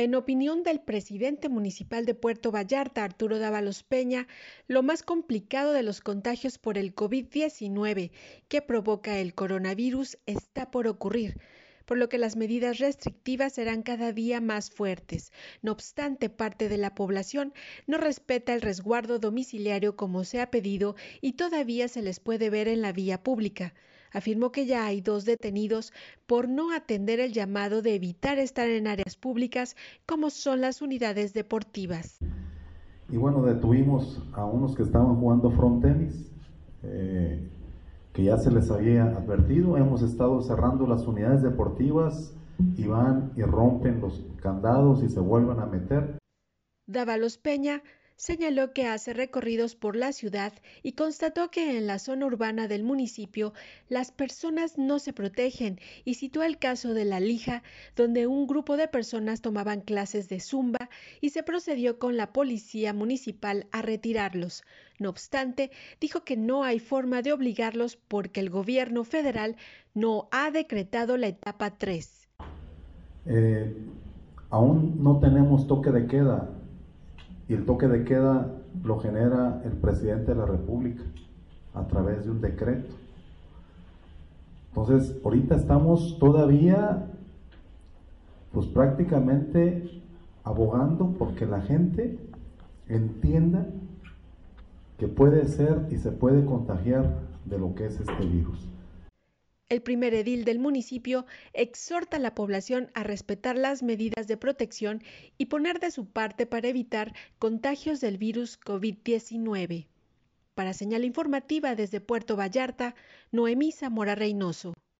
En opinión del presidente municipal de Puerto Vallarta, Arturo Dávalos Peña, lo más complicado de los contagios por el COVID-19 que provoca el coronavirus está por ocurrir, por lo que las medidas restrictivas serán cada día más fuertes. No obstante, parte de la población no respeta el resguardo domiciliario como se ha pedido y todavía se les puede ver en la vía pública afirmó que ya hay dos detenidos por no atender el llamado de evitar estar en áreas públicas como son las unidades deportivas. Y bueno, detuvimos a unos que estaban jugando front tenis, eh, que ya se les había advertido. Hemos estado cerrando las unidades deportivas y van y rompen los candados y se vuelven a meter. Dávalos Peña señaló que hace recorridos por la ciudad y constató que en la zona urbana del municipio las personas no se protegen y citó el caso de La Lija, donde un grupo de personas tomaban clases de zumba y se procedió con la policía municipal a retirarlos. No obstante, dijo que no hay forma de obligarlos porque el gobierno federal no ha decretado la etapa 3. Eh, aún no tenemos toque de queda y el toque de queda lo genera el presidente de la República a través de un decreto. Entonces, ahorita estamos todavía, pues prácticamente abogando porque la gente entienda que puede ser y se puede contagiar de lo que es este virus. El primer edil del municipio exhorta a la población a respetar las medidas de protección y poner de su parte para evitar contagios del virus COVID-19. Para señal informativa desde Puerto Vallarta, Noemí Zamora Reynoso.